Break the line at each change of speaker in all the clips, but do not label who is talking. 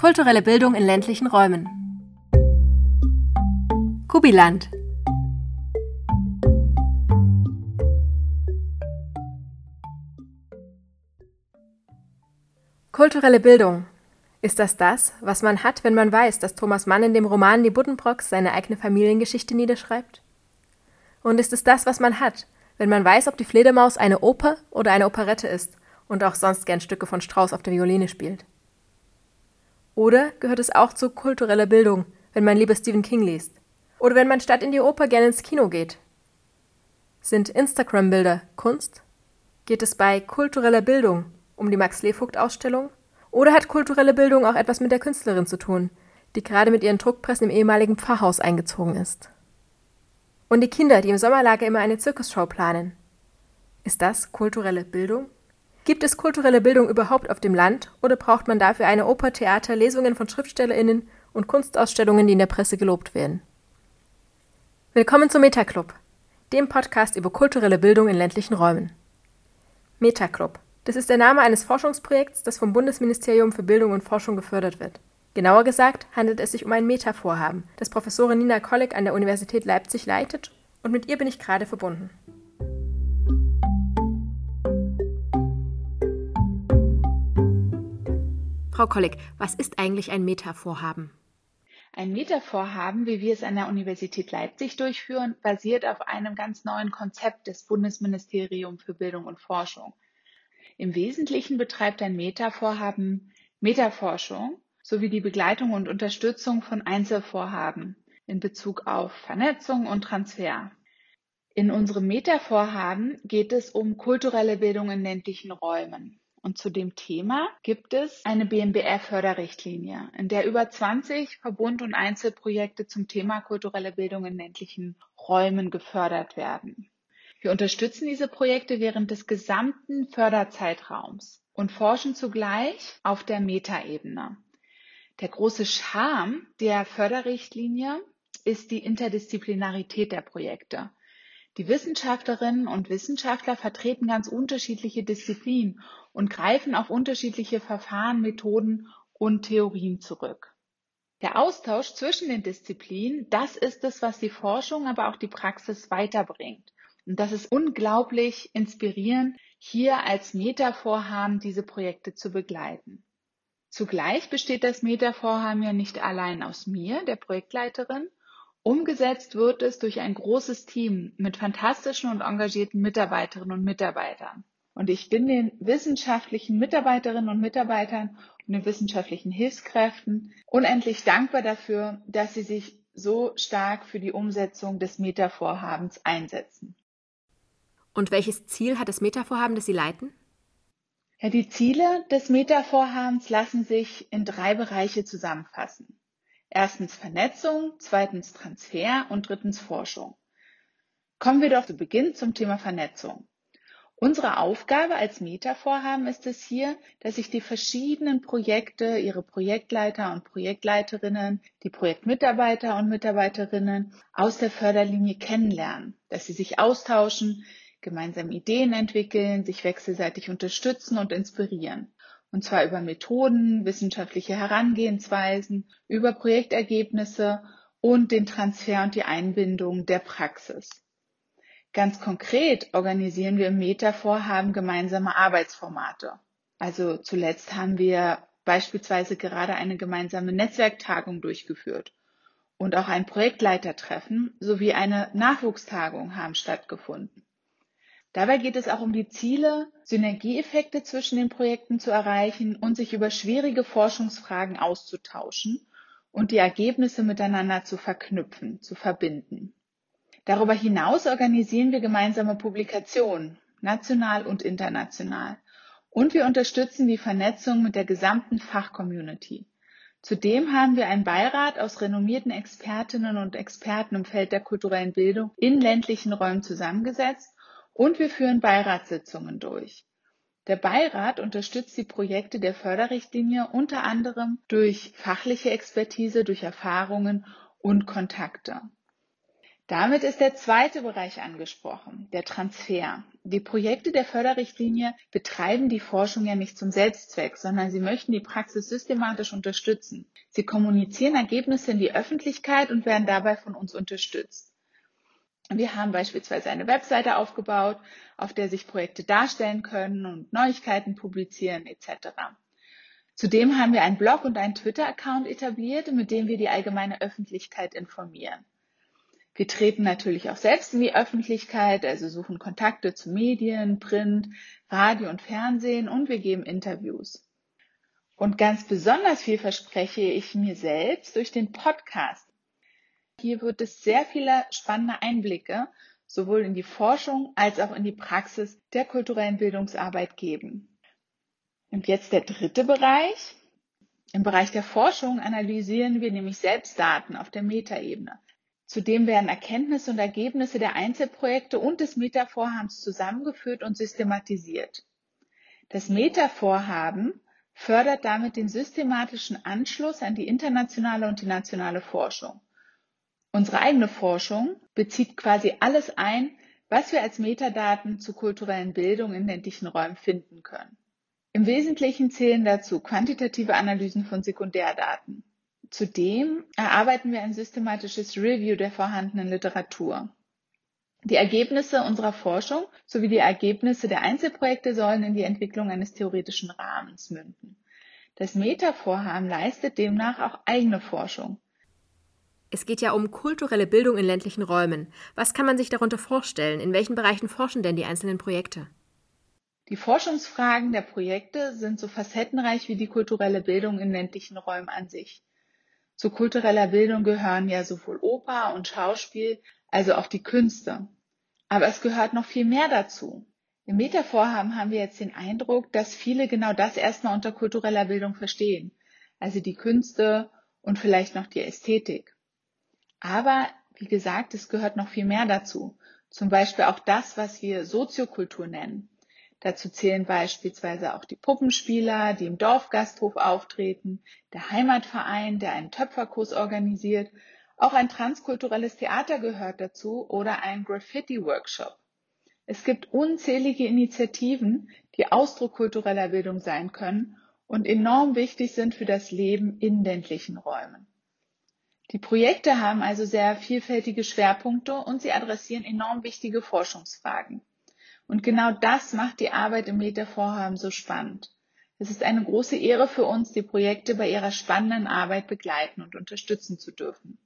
Kulturelle Bildung in ländlichen Räumen. Kubiland. Kulturelle Bildung. Ist das das, was man hat, wenn man weiß, dass Thomas Mann in dem Roman Die Buddenbrocks seine eigene Familiengeschichte niederschreibt? Und ist es das, was man hat, wenn man weiß, ob die Fledermaus eine Oper oder eine Operette ist und auch sonst gern Stücke von Strauss auf der Violine spielt? Oder gehört es auch zu kultureller Bildung, wenn man lieber Stephen King liest? Oder wenn man statt in die Oper gerne ins Kino geht? Sind Instagram-Bilder Kunst? Geht es bei kultureller Bildung um die Max Levogt-Ausstellung? Oder hat kulturelle Bildung auch etwas mit der Künstlerin zu tun, die gerade mit ihren Druckpressen im ehemaligen Pfarrhaus eingezogen ist? Und die Kinder, die im Sommerlager immer eine Zirkusshow planen. Ist das kulturelle Bildung? Gibt es kulturelle Bildung überhaupt auf dem Land oder braucht man dafür eine Oper, Theater, Lesungen von SchriftstellerInnen und Kunstausstellungen, die in der Presse gelobt werden? Willkommen zum Metaclub, dem Podcast über kulturelle Bildung in ländlichen Räumen. Metaclub. Das ist der Name eines Forschungsprojekts, das vom Bundesministerium für Bildung und Forschung gefördert wird. Genauer gesagt handelt es sich um ein Meta-Vorhaben, das Professorin Nina Kolleg an der Universität Leipzig leitet und mit ihr bin ich gerade verbunden. Frau Kolleg, was ist eigentlich ein Meta-Vorhaben?
Ein Meta-Vorhaben, wie wir es an der Universität Leipzig durchführen, basiert auf einem ganz neuen Konzept des Bundesministeriums für Bildung und Forschung. Im Wesentlichen betreibt ein Meta-Vorhaben Metaforschung sowie die Begleitung und Unterstützung von Einzelvorhaben in Bezug auf Vernetzung und Transfer. In unserem Meta-Vorhaben geht es um kulturelle Bildung in ländlichen Räumen. Und zu dem Thema gibt es eine BMBF-Förderrichtlinie, in der über 20 Verbund- und Einzelprojekte zum Thema kulturelle Bildung in ländlichen Räumen gefördert werden. Wir unterstützen diese Projekte während des gesamten Förderzeitraums und forschen zugleich auf der Metaebene. Der große Charme der Förderrichtlinie ist die Interdisziplinarität der Projekte. Die Wissenschaftlerinnen und Wissenschaftler vertreten ganz unterschiedliche Disziplinen und greifen auf unterschiedliche Verfahren, Methoden und Theorien zurück. Der Austausch zwischen den Disziplinen, das ist es, was die Forschung, aber auch die Praxis weiterbringt. Und das ist unglaublich inspirierend, hier als Meta-Vorhaben diese Projekte zu begleiten. Zugleich besteht das Meta-Vorhaben ja nicht allein aus mir, der Projektleiterin. Umgesetzt wird es durch ein großes Team mit fantastischen und engagierten Mitarbeiterinnen und Mitarbeitern. Und ich bin den wissenschaftlichen Mitarbeiterinnen und Mitarbeitern und den wissenschaftlichen Hilfskräften unendlich dankbar dafür, dass sie sich so stark für die Umsetzung des Meta-Vorhabens einsetzen.
Und welches Ziel hat das Meta-Vorhaben, das Sie leiten?
Ja, die Ziele des Meta-Vorhabens lassen sich in drei Bereiche zusammenfassen. Erstens Vernetzung, zweitens Transfer und drittens Forschung. Kommen wir doch zu Beginn zum Thema Vernetzung. Unsere Aufgabe als Meta-Vorhaben ist es hier, dass sich die verschiedenen Projekte, ihre Projektleiter und Projektleiterinnen, die Projektmitarbeiter und Mitarbeiterinnen aus der Förderlinie kennenlernen, dass sie sich austauschen, gemeinsam Ideen entwickeln, sich wechselseitig unterstützen und inspirieren. Und zwar über Methoden, wissenschaftliche Herangehensweisen, über Projektergebnisse und den Transfer und die Einbindung der Praxis. Ganz konkret organisieren wir im Meta-Vorhaben gemeinsame Arbeitsformate. Also zuletzt haben wir beispielsweise gerade eine gemeinsame Netzwerktagung durchgeführt und auch ein Projektleitertreffen sowie eine Nachwuchstagung haben stattgefunden. Dabei geht es auch um die Ziele, Synergieeffekte zwischen den Projekten zu erreichen und sich über schwierige Forschungsfragen auszutauschen und die Ergebnisse miteinander zu verknüpfen, zu verbinden. Darüber hinaus organisieren wir gemeinsame Publikationen, national und international. Und wir unterstützen die Vernetzung mit der gesamten Fachcommunity. Zudem haben wir einen Beirat aus renommierten Expertinnen und Experten im Feld der kulturellen Bildung in ländlichen Räumen zusammengesetzt und wir führen Beiratssitzungen durch. Der Beirat unterstützt die Projekte der Förderrichtlinie unter anderem durch fachliche Expertise, durch Erfahrungen und Kontakte. Damit ist der zweite Bereich angesprochen, der Transfer. Die Projekte der Förderrichtlinie betreiben die Forschung ja nicht zum Selbstzweck, sondern sie möchten die Praxis systematisch unterstützen. Sie kommunizieren Ergebnisse in die Öffentlichkeit und werden dabei von uns unterstützt. Wir haben beispielsweise eine Webseite aufgebaut, auf der sich Projekte darstellen können und Neuigkeiten publizieren etc. Zudem haben wir einen Blog und einen Twitter-Account etabliert, mit dem wir die allgemeine Öffentlichkeit informieren. Wir treten natürlich auch selbst in die Öffentlichkeit, also suchen Kontakte zu Medien, Print, Radio und Fernsehen und wir geben Interviews. Und ganz besonders viel verspreche ich mir selbst durch den Podcast. Hier wird es sehr viele spannende Einblicke sowohl in die Forschung als auch in die Praxis der kulturellen Bildungsarbeit geben. Und jetzt der dritte Bereich. Im Bereich der Forschung analysieren wir nämlich selbst Daten auf der Metaebene. Zudem werden Erkenntnisse und Ergebnisse der Einzelprojekte und des Meta-Vorhabens zusammengeführt und systematisiert. Das Meta-Vorhaben fördert damit den systematischen Anschluss an die internationale und die nationale Forschung. Unsere eigene Forschung bezieht quasi alles ein, was wir als Metadaten zur kulturellen Bildung in ländlichen Räumen finden können. Im Wesentlichen zählen dazu quantitative Analysen von Sekundärdaten, Zudem erarbeiten wir ein systematisches Review der vorhandenen Literatur. Die Ergebnisse unserer Forschung sowie die Ergebnisse der Einzelprojekte sollen in die Entwicklung eines theoretischen Rahmens münden. Das Meta-Vorhaben leistet demnach auch eigene Forschung.
Es geht ja um kulturelle Bildung in ländlichen Räumen. Was kann man sich darunter vorstellen? In welchen Bereichen forschen denn die einzelnen Projekte?
Die Forschungsfragen der Projekte sind so facettenreich wie die kulturelle Bildung in ländlichen Räumen an sich. Zu kultureller Bildung gehören ja sowohl Oper und Schauspiel, also auch die Künste. Aber es gehört noch viel mehr dazu. Im Meta-Vorhaben haben wir jetzt den Eindruck, dass viele genau das erstmal unter kultureller Bildung verstehen, also die Künste und vielleicht noch die Ästhetik. Aber wie gesagt, es gehört noch viel mehr dazu. Zum Beispiel auch das, was wir Soziokultur nennen. Dazu zählen beispielsweise auch die Puppenspieler, die im Dorfgasthof auftreten, der Heimatverein, der einen Töpferkurs organisiert, auch ein transkulturelles Theater gehört dazu oder ein Graffiti-Workshop. Es gibt unzählige Initiativen, die Ausdruck kultureller Bildung sein können und enorm wichtig sind für das Leben in ländlichen Räumen. Die Projekte haben also sehr vielfältige Schwerpunkte und sie adressieren enorm wichtige Forschungsfragen. Und genau das macht die Arbeit im Meta-Vorhaben so spannend. Es ist eine große Ehre für uns, die Projekte bei ihrer spannenden Arbeit begleiten und unterstützen zu dürfen.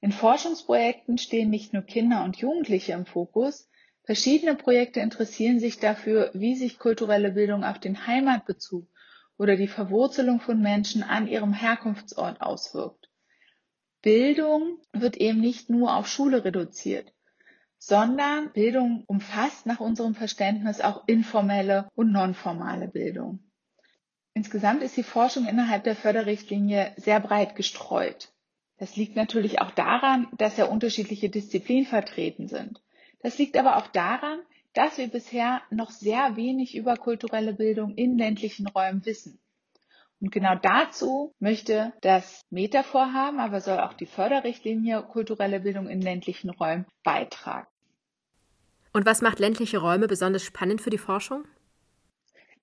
In Forschungsprojekten stehen nicht nur Kinder und Jugendliche im Fokus, verschiedene Projekte interessieren sich dafür, wie sich kulturelle Bildung auf den Heimatbezug oder die Verwurzelung von Menschen an ihrem Herkunftsort auswirkt. Bildung wird eben nicht nur auf Schule reduziert sondern Bildung umfasst nach unserem Verständnis auch informelle und nonformale Bildung. Insgesamt ist die Forschung innerhalb der Förderrichtlinie sehr breit gestreut. Das liegt natürlich auch daran, dass ja unterschiedliche Disziplinen vertreten sind. Das liegt aber auch daran, dass wir bisher noch sehr wenig über kulturelle Bildung in ländlichen Räumen wissen. Und genau dazu möchte das Meta-Vorhaben, aber soll auch die Förderrichtlinie kulturelle Bildung in ländlichen Räumen beitragen.
Und was macht ländliche Räume besonders spannend für die Forschung?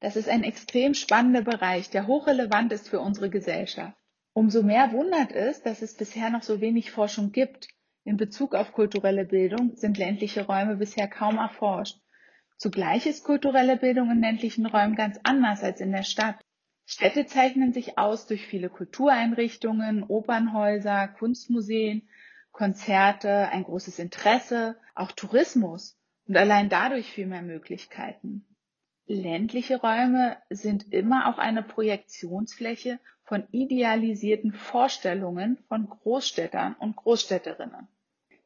Das ist ein extrem spannender Bereich, der hochrelevant ist für unsere Gesellschaft. Umso mehr wundert es, dass es bisher noch so wenig Forschung gibt. In Bezug auf kulturelle Bildung sind ländliche Räume bisher kaum erforscht. Zugleich ist kulturelle Bildung in ländlichen Räumen ganz anders als in der Stadt. Städte zeichnen sich aus durch viele Kultureinrichtungen, Opernhäuser, Kunstmuseen, Konzerte, ein großes Interesse, auch Tourismus und allein dadurch viel mehr Möglichkeiten. Ländliche Räume sind immer auch eine Projektionsfläche von idealisierten Vorstellungen von Großstädtern und Großstädterinnen.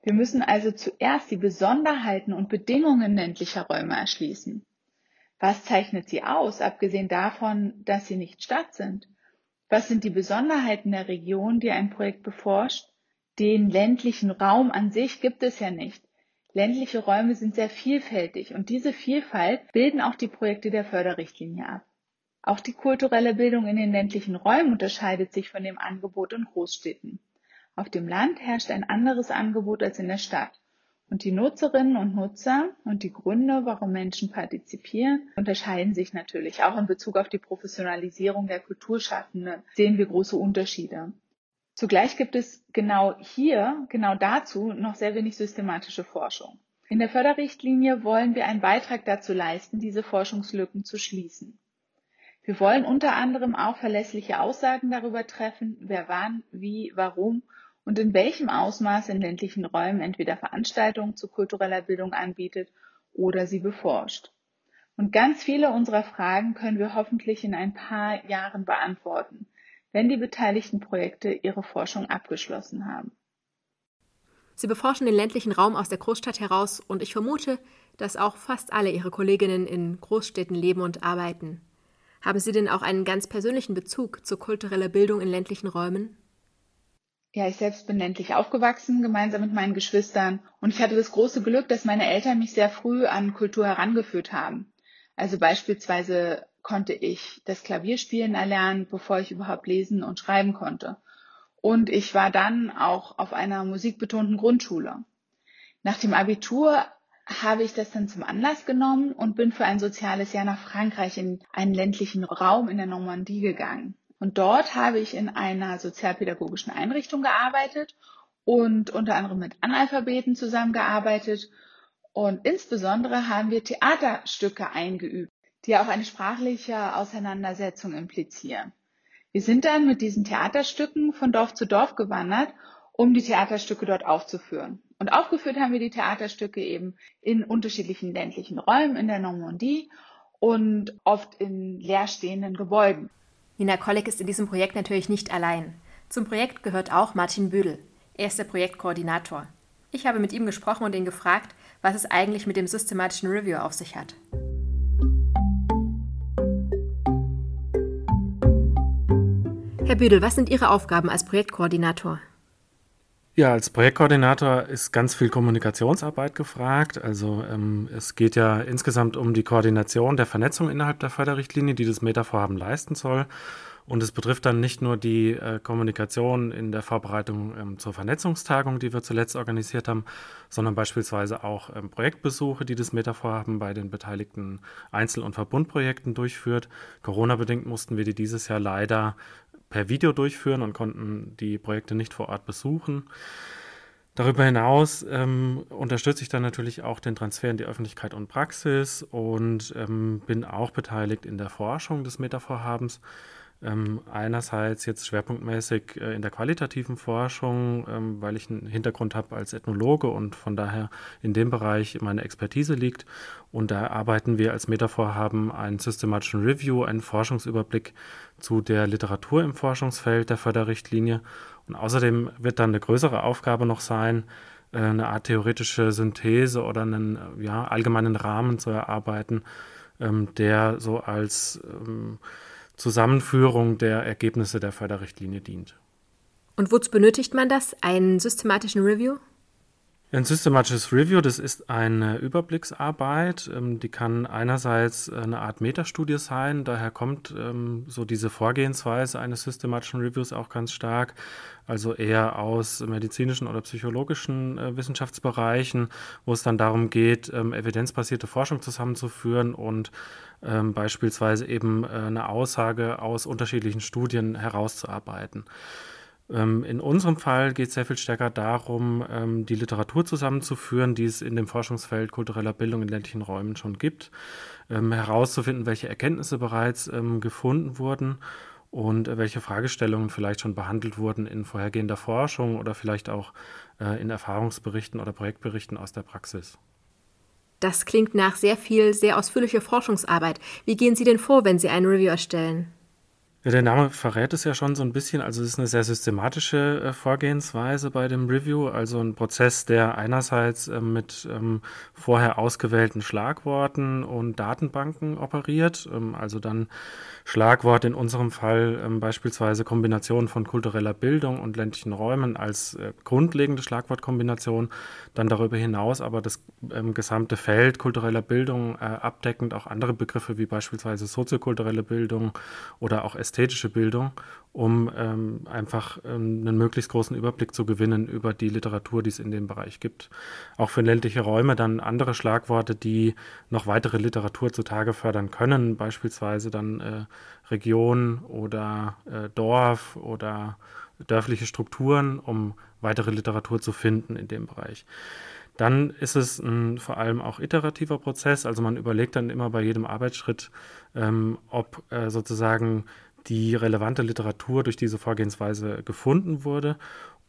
Wir müssen also zuerst die Besonderheiten und Bedingungen ländlicher Räume erschließen. Was zeichnet sie aus, abgesehen davon, dass sie nicht Stadt sind? Was sind die Besonderheiten der Region, die ein Projekt beforscht? Den ländlichen Raum an sich gibt es ja nicht. Ländliche Räume sind sehr vielfältig und diese Vielfalt bilden auch die Projekte der Förderrichtlinie ab. Auch die kulturelle Bildung in den ländlichen Räumen unterscheidet sich von dem Angebot in Großstädten. Auf dem Land herrscht ein anderes Angebot als in der Stadt Und die Nutzerinnen und Nutzer und die Gründe, warum Menschen partizipieren, unterscheiden sich natürlich. Auch in Bezug auf die Professionalisierung der Kulturschaffenden sehen wir große Unterschiede. Zugleich gibt es genau hier, genau dazu noch sehr wenig systematische Forschung. In der Förderrichtlinie wollen wir einen Beitrag dazu leisten, diese Forschungslücken zu schließen. Wir wollen unter anderem auch verlässliche Aussagen darüber treffen, wer wann, wie, warum und in welchem Ausmaß in ländlichen Räumen entweder Veranstaltungen zu kultureller Bildung anbietet oder sie beforscht. Und ganz viele unserer Fragen können wir hoffentlich in ein paar Jahren beantworten, wenn die beteiligten Projekte ihre Forschung abgeschlossen haben.
Sie beforschen den ländlichen Raum aus der Großstadt heraus und ich vermute, dass auch fast alle Ihre Kolleginnen in Großstädten leben und arbeiten. Haben Sie denn auch einen ganz persönlichen Bezug zu kultureller Bildung in ländlichen Räumen?
Ja, ich selbst bin ländlich aufgewachsen, gemeinsam mit meinen Geschwistern. Und ich hatte das große Glück, dass meine Eltern mich sehr früh an Kultur herangeführt haben. Also beispielsweise konnte ich das Klavierspielen erlernen, bevor ich überhaupt lesen und schreiben konnte. Und ich war dann auch auf einer musikbetonten Grundschule. Nach dem Abitur habe ich das dann zum Anlass genommen und bin für ein soziales Jahr nach Frankreich in einen ländlichen Raum in der Normandie gegangen. Und dort habe ich in einer sozialpädagogischen Einrichtung gearbeitet und unter anderem mit Analphabeten zusammengearbeitet. Und insbesondere haben wir Theaterstücke eingeübt, die auch eine sprachliche Auseinandersetzung implizieren. Wir sind dann mit diesen Theaterstücken von Dorf zu Dorf gewandert, um die Theaterstücke dort aufzuführen. Und aufgeführt haben wir die Theaterstücke eben in unterschiedlichen ländlichen Räumen in der Normandie und oft in leerstehenden Gebäuden.
Nina Kolleg ist in diesem Projekt natürlich nicht allein. Zum Projekt gehört auch Martin Büdel. Er ist der Projektkoordinator. Ich habe mit ihm gesprochen und ihn gefragt, was es eigentlich mit dem systematischen Review auf sich hat. Herr Büdel, was sind Ihre Aufgaben als Projektkoordinator?
Ja, als Projektkoordinator ist ganz viel Kommunikationsarbeit gefragt. Also ähm, es geht ja insgesamt um die Koordination der Vernetzung innerhalb der Förderrichtlinie, die das Meta-Vorhaben leisten soll. Und es betrifft dann nicht nur die äh, Kommunikation in der Vorbereitung ähm, zur Vernetzungstagung, die wir zuletzt organisiert haben, sondern beispielsweise auch ähm, Projektbesuche, die das Meta-Vorhaben bei den beteiligten Einzel- und Verbundprojekten durchführt. Corona-bedingt mussten wir die dieses Jahr leider per Video durchführen und konnten die Projekte nicht vor Ort besuchen. Darüber hinaus ähm, unterstütze ich dann natürlich auch den Transfer in die Öffentlichkeit und Praxis und ähm, bin auch beteiligt in der Forschung des Metavorhabens. Ähm, einerseits jetzt schwerpunktmäßig äh, in der qualitativen Forschung, ähm, weil ich einen Hintergrund habe als Ethnologe und von daher in dem Bereich meine Expertise liegt. Und da arbeiten wir als Metavorhaben einen systematischen Review, einen Forschungsüberblick zu der Literatur im Forschungsfeld der Förderrichtlinie. Und außerdem wird dann eine größere Aufgabe noch sein, äh, eine Art theoretische Synthese oder einen ja, allgemeinen Rahmen zu erarbeiten, ähm, der so als ähm, Zusammenführung der Ergebnisse der Förderrichtlinie dient.
Und wozu benötigt man das? Einen systematischen Review?
Ein systematisches Review, das ist eine Überblicksarbeit, ähm, die kann einerseits eine Art Metastudie sein, daher kommt ähm, so diese Vorgehensweise eines systematischen Reviews auch ganz stark, also eher aus medizinischen oder psychologischen äh, Wissenschaftsbereichen, wo es dann darum geht, ähm, evidenzbasierte Forschung zusammenzuführen und beispielsweise eben äh, eine Aussage aus unterschiedlichen Studien herauszuarbeiten. Ähm, in unserem Fall geht es sehr viel stärker darum, ähm, die Literatur zusammenzuführen, die es in dem Forschungsfeld kultureller Bildung in ländlichen Räumen schon gibt, ähm, herauszufinden, welche Erkenntnisse bereits gefunden wurden und äh, welche Fragestellungen vielleicht schon behandelt wurden in vorhergehender Forschung oder vielleicht auch äh, in Erfahrungsberichten oder Projektberichten aus der Praxis.
Das klingt nach sehr viel, sehr ausführlicher Forschungsarbeit. Wie gehen Sie denn vor, wenn Sie ein Review erstellen?
Ja, der Name verrät es ja schon so ein bisschen. Also es ist eine sehr systematische äh, Vorgehensweise bei dem Review. Also ein Prozess, der einerseits äh, mit ähm, vorher ausgewählten Schlagworten und Datenbanken operiert. Ähm, also dann Schlagwort in unserem Fall ähm, beispielsweise Kombination von kultureller Bildung und ländlichen Räumen als äh, grundlegende Schlagwortkombination. Dann darüber hinaus aber das ähm, gesamte Feld kultureller Bildung äh, abdeckend auch andere Begriffe wie beispielsweise soziokulturelle Bildung oder auch ästhetische Bildung, um ähm, einfach ähm, einen möglichst großen Überblick zu gewinnen über die Literatur, die es in dem Bereich gibt. Auch für ländliche Räume dann andere Schlagworte, die noch weitere Literatur zutage fördern können, beispielsweise dann äh, Region oder äh, Dorf oder dörfliche Strukturen, um weitere Literatur zu finden in dem Bereich. Dann ist es ein vor allem auch iterativer Prozess. Also man überlegt dann immer bei jedem Arbeitsschritt, ähm, ob äh, sozusagen die relevante Literatur durch diese Vorgehensweise gefunden wurde.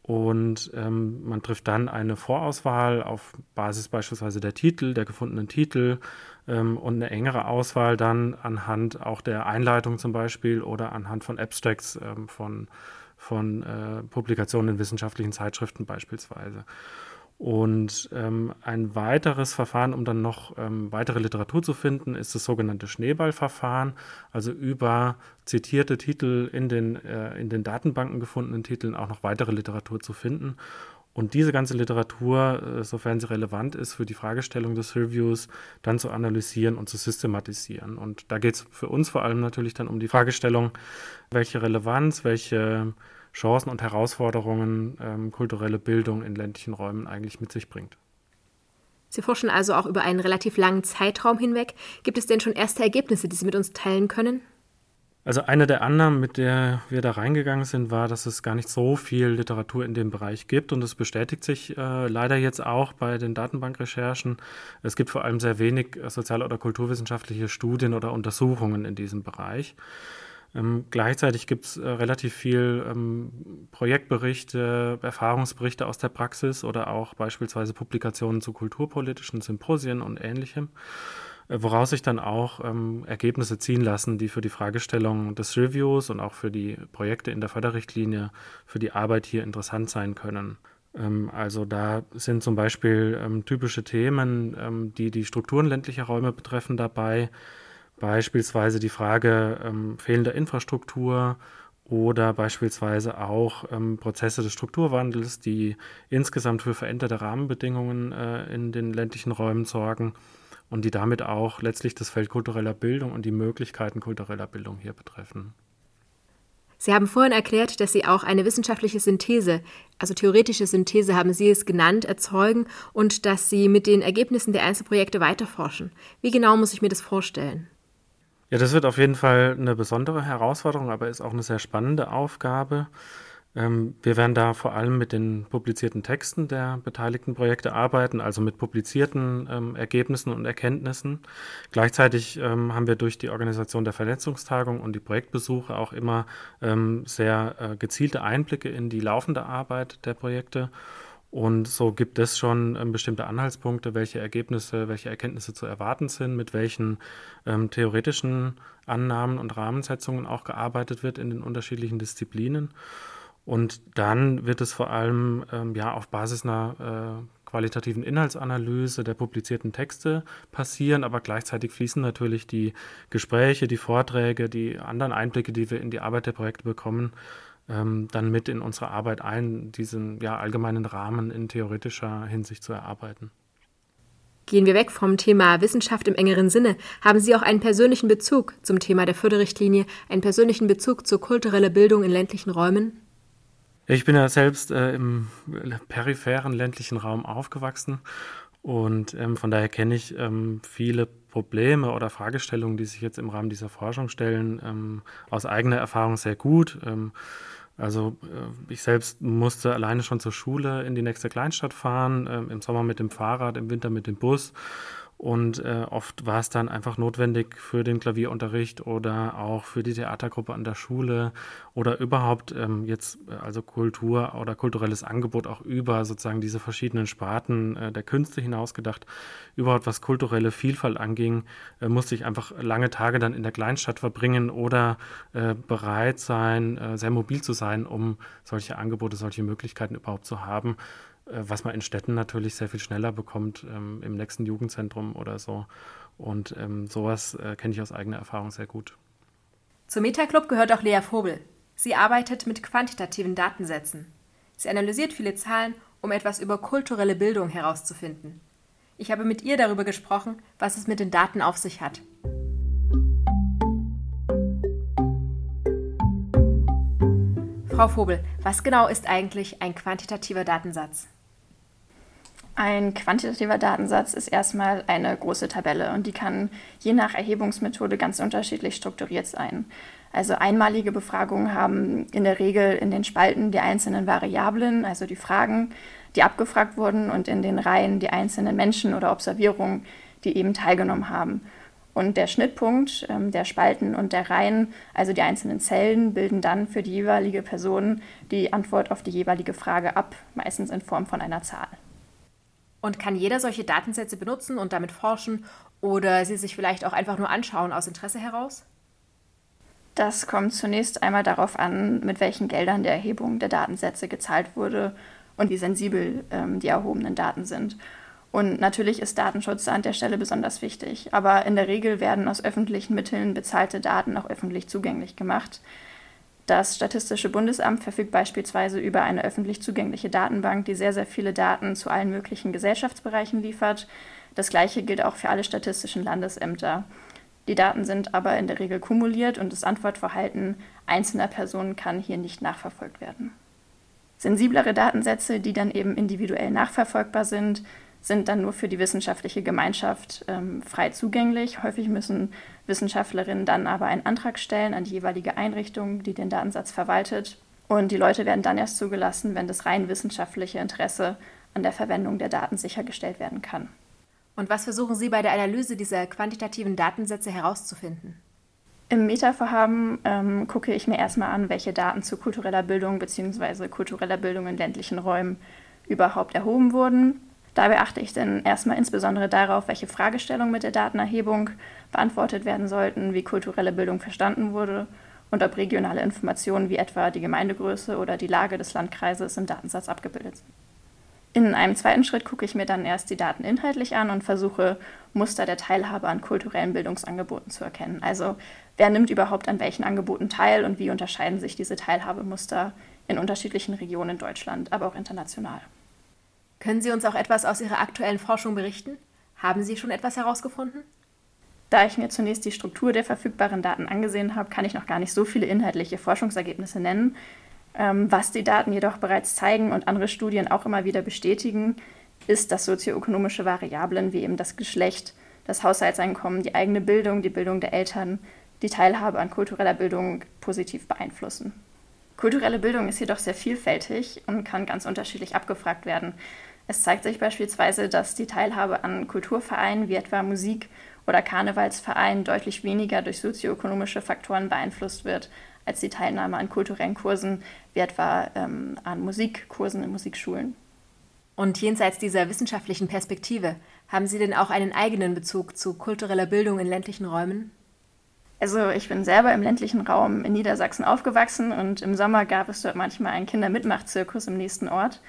Und ähm, man trifft dann eine Vorauswahl auf Basis beispielsweise der Titel, der gefundenen Titel ähm, und eine engere Auswahl dann anhand auch der Einleitung zum Beispiel oder anhand von Abstracts ähm, von, von äh, Publikationen in wissenschaftlichen Zeitschriften beispielsweise. Und ähm, ein weiteres Verfahren, um dann noch ähm, weitere Literatur zu finden, ist das sogenannte Schneeballverfahren, also über zitierte Titel in den, äh, in den Datenbanken gefundenen Titeln auch noch weitere Literatur zu finden. Und diese ganze Literatur, äh, sofern sie relevant ist für die Fragestellung des Reviews, dann zu analysieren und zu systematisieren. Und da geht es für uns vor allem natürlich dann um die Fragestellung, welche Relevanz, welche Chancen und Herausforderungen ähm, kulturelle Bildung in ländlichen Räumen eigentlich mit sich bringt.
Sie forschen also auch über einen relativ langen Zeitraum hinweg. Gibt es denn schon erste Ergebnisse, die Sie mit uns teilen können?
Also eine der Annahmen, mit der wir da reingegangen sind, war, dass es gar nicht so viel Literatur in dem Bereich gibt und es bestätigt sich äh, leider jetzt auch bei den Datenbankrecherchen. Es gibt vor allem sehr wenig äh, sozial- oder kulturwissenschaftliche Studien oder Untersuchungen in diesem Bereich. Ähm, gleichzeitig gibt es äh, relativ viel ähm, Projektberichte, Erfahrungsberichte aus der Praxis oder auch beispielsweise Publikationen zu kulturpolitischen Symposien und ähnlichem, äh, woraus sich dann auch ähm, Ergebnisse ziehen lassen, die für die Fragestellung des Reviews und auch für die Projekte in der Förderrichtlinie, für die Arbeit hier interessant sein können. Ähm, also da sind zum Beispiel ähm, typische Themen, ähm, die die Strukturen ländlicher Räume betreffen, dabei Beispielsweise die Frage ähm, fehlender Infrastruktur oder beispielsweise auch ähm, Prozesse des Strukturwandels, die insgesamt für veränderte Rahmenbedingungen äh, in den ländlichen Räumen sorgen und die damit auch letztlich das Feld kultureller Bildung und die Möglichkeiten kultureller Bildung hier betreffen.
Sie haben vorhin erklärt, dass Sie auch eine wissenschaftliche Synthese, also theoretische Synthese haben Sie es genannt, erzeugen und dass Sie mit den Ergebnissen der Einzelprojekte weiterforschen. Wie genau muss ich mir das vorstellen?
Ja, das wird auf jeden Fall eine besondere Herausforderung, aber ist auch eine sehr spannende Aufgabe. Ähm, wir werden da vor allem mit den publizierten Texten der beteiligten Projekte arbeiten, also mit publizierten ähm, Ergebnissen und Erkenntnissen. Gleichzeitig ähm, haben wir durch die Organisation der Vernetzungstagung und die Projektbesuche auch immer ähm, sehr äh, gezielte Einblicke in die laufende Arbeit der Projekte. Und so gibt es schon ähm, bestimmte Anhaltspunkte, welche Ergebnisse, welche Erkenntnisse zu erwarten sind, mit welchen ähm, theoretischen Annahmen und Rahmensetzungen auch gearbeitet wird in den unterschiedlichen Disziplinen. Und dann wird es vor allem ähm, ja auf Basis einer äh, qualitativen Inhaltsanalyse der publizierten Texte passieren, aber gleichzeitig fließen natürlich die Gespräche, die Vorträge, die anderen Einblicke, die wir in die Arbeit der Projekte bekommen, ähm, dann mit in unsere Arbeit ein, diesen ja, allgemeinen Rahmen in theoretischer Hinsicht zu erarbeiten.
Gehen wir weg vom Thema Wissenschaft im engeren Sinne. Haben Sie auch einen persönlichen Bezug zum Thema der Förderrichtlinie, einen persönlichen Bezug zur kulturellen Bildung in ländlichen Räumen?
Ich bin ja selbst äh, im peripheren ländlichen Raum aufgewachsen und ähm, von daher kenne ich ähm, viele Probleme oder Fragestellungen, die sich jetzt im Rahmen dieser Forschung stellen, ähm, aus eigener Erfahrung sehr gut. Ähm, also äh, ich selbst musste alleine schon zur Schule in die nächste Kleinstadt fahren, äh, im Sommer mit dem Fahrrad, im Winter mit dem Bus. Und äh, oft war es dann einfach notwendig für den Klavierunterricht oder auch für die Theatergruppe an der Schule oder überhaupt ähm, jetzt äh, also Kultur oder kulturelles Angebot auch über sozusagen diese verschiedenen Sparten äh, der Künste hinausgedacht, überhaupt was kulturelle Vielfalt anging, äh, musste ich einfach lange Tage dann in der Kleinstadt verbringen oder äh, bereit sein, äh, sehr mobil zu sein, um solche Angebote, solche Möglichkeiten überhaupt zu haben. Äh, was man in Städten natürlich sehr viel schneller bekommt, ähm, im nächsten Jugendzentrum oder so. Und ähm, sowas äh, kenne ich aus eigener Erfahrung sehr gut.
Zum Metaclub gehört auch Lea Vogel. Sie arbeitet mit quantitativen Datensätzen. Sie analysiert viele Zahlen, um etwas über kulturelle Bildung herauszufinden. Ich habe mit ihr darüber gesprochen, was es mit den Daten auf sich hat. Frau Vogel, was genau ist eigentlich ein quantitativer Datensatz?
Ein quantitativer Datensatz ist erstmal eine große Tabelle und die kann je nach Erhebungsmethode ganz unterschiedlich strukturiert sein. Also einmalige Befragungen haben in der Regel in den Spalten die einzelnen Variablen, also die Fragen, die abgefragt wurden, und in den Reihen die einzelnen Menschen oder Observierungen, die eben teilgenommen haben. Und der Schnittpunkt ähm, der Spalten und der Reihen, also die einzelnen Zellen, bilden dann für die jeweilige Person die Antwort auf die jeweilige Frage ab, meistens in Form von einer Zahl.
Und kann jeder solche Datensätze benutzen und damit forschen oder sie sich vielleicht auch einfach nur anschauen aus Interesse heraus?
Das kommt zunächst einmal darauf an, mit welchen Geldern der Erhebung der Datensätze gezahlt wurde und wie sensibel ähm, die erhobenen Daten sind. Und natürlich ist Datenschutz an der Stelle besonders wichtig, aber in der Regel werden aus öffentlichen Mitteln bezahlte Daten auch öffentlich zugänglich gemacht. Das Statistische Bundesamt verfügt beispielsweise über eine öffentlich zugängliche Datenbank, die sehr, sehr viele Daten zu allen möglichen Gesellschaftsbereichen liefert. Das gleiche gilt auch für alle statistischen Landesämter. Die Daten sind aber in der Regel kumuliert und das Antwortverhalten einzelner Personen kann hier nicht nachverfolgt werden. Sensiblere Datensätze, die dann eben individuell nachverfolgbar sind, sind dann nur für die wissenschaftliche Gemeinschaft ähm, frei zugänglich. Häufig müssen Wissenschaftlerinnen dann aber einen Antrag stellen an die jeweilige Einrichtung, die den Datensatz verwaltet. Und die Leute werden dann erst zugelassen, wenn das rein wissenschaftliche Interesse an der Verwendung der Daten sichergestellt werden kann.
Und was versuchen Sie bei der Analyse dieser quantitativen Datensätze herauszufinden?
Im Meta-Vorhaben ähm, gucke ich mir erstmal an, welche Daten zu kultureller Bildung bzw. kultureller Bildung in ländlichen Räumen überhaupt erhoben wurden. Dabei achte ich dann erstmal insbesondere darauf, welche Fragestellungen mit der Datenerhebung beantwortet werden sollten, wie kulturelle Bildung verstanden wurde und ob regionale Informationen wie etwa die Gemeindegröße oder die Lage des Landkreises im Datensatz abgebildet sind. In einem zweiten Schritt gucke ich mir dann erst die Daten inhaltlich an und versuche, Muster der Teilhabe an kulturellen Bildungsangeboten zu erkennen. Also wer nimmt überhaupt an welchen Angeboten teil und wie unterscheiden sich diese Teilhabemuster in unterschiedlichen Regionen in Deutschland, aber auch international.
Können Sie uns auch etwas aus Ihrer aktuellen Forschung berichten? Haben Sie schon etwas herausgefunden?
Da ich mir zunächst die Struktur der verfügbaren Daten angesehen habe, kann ich noch gar nicht so viele inhaltliche Forschungsergebnisse nennen. Ähm, was die Daten jedoch bereits zeigen und andere Studien auch immer wieder bestätigen, ist, dass sozioökonomische Variablen wie eben das Geschlecht, das Haushaltseinkommen, die eigene Bildung, die Bildung der Eltern, die Teilhabe an kultureller Bildung positiv beeinflussen. Kulturelle Bildung ist jedoch sehr vielfältig und kann ganz unterschiedlich abgefragt werden. Es zeigt sich beispielsweise, dass die Teilhabe an Kulturvereinen wie etwa Musik- oder Karnevalsvereinen deutlich weniger durch sozioökonomische Faktoren beeinflusst wird als die Teilnahme an kulturellen Kursen wie etwa ähm, an Musikkursen in Musikschulen.
Und jenseits dieser wissenschaftlichen Perspektive, haben Sie denn auch einen eigenen Bezug zu kultureller Bildung in ländlichen Räumen?
Also ich bin selber im ländlichen Raum in Niedersachsen aufgewachsen und im Sommer gab es dort manchmal einen Kindermitmachzirkus im nächsten Ort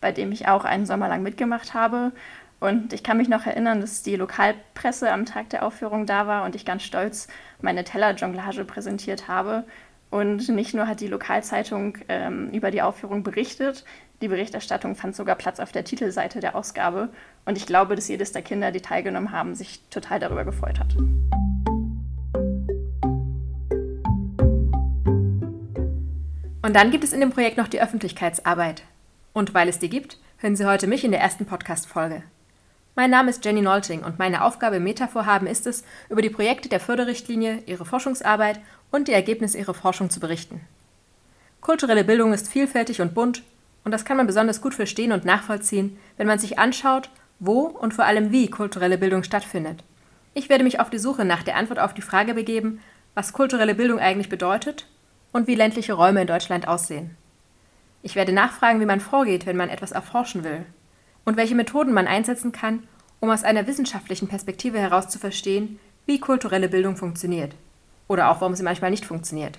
bei dem ich auch einen Sommer lang mitgemacht habe. Und ich kann mich noch erinnern, dass die Lokalpresse am Tag der Aufführung da war und ich ganz stolz meine Tellerjonglage präsentiert habe. Und nicht nur hat die Lokalzeitung ähm, über die Aufführung berichtet, die Berichterstattung fand sogar Platz auf der Titelseite der Ausgabe. Und ich glaube, dass jedes der Kinder, die teilgenommen haben, sich total darüber gefreut hat.
Und dann gibt es in dem Projekt noch die Öffentlichkeitsarbeit. Und weil es die gibt, hören Sie heute mich in der ersten Podcast-Folge. Mein Name ist Jenny Nolting und meine Aufgabe im Meta-Vorhaben ist es, über die Projekte der Förderrichtlinie, ihre Forschungsarbeit und die Ergebnisse ihrer Forschung zu berichten. Kulturelle Bildung ist vielfältig und bunt und das kann man besonders gut verstehen und nachvollziehen, wenn man sich anschaut, wo und vor allem wie kulturelle Bildung stattfindet. Ich werde mich auf die Suche nach der Antwort auf die Frage begeben, was kulturelle Bildung eigentlich bedeutet und wie ländliche Räume in Deutschland aussehen. Ich werde nachfragen, wie man vorgeht, wenn man etwas erforschen will und welche Methoden man einsetzen kann, um aus einer wissenschaftlichen Perspektive heraus zu verstehen, wie kulturelle Bildung funktioniert oder auch warum sie manchmal nicht funktioniert.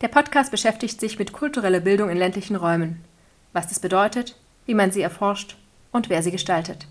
Der Podcast beschäftigt sich mit kultureller Bildung in ländlichen Räumen, was das bedeutet, wie man sie erforscht und wer sie gestaltet.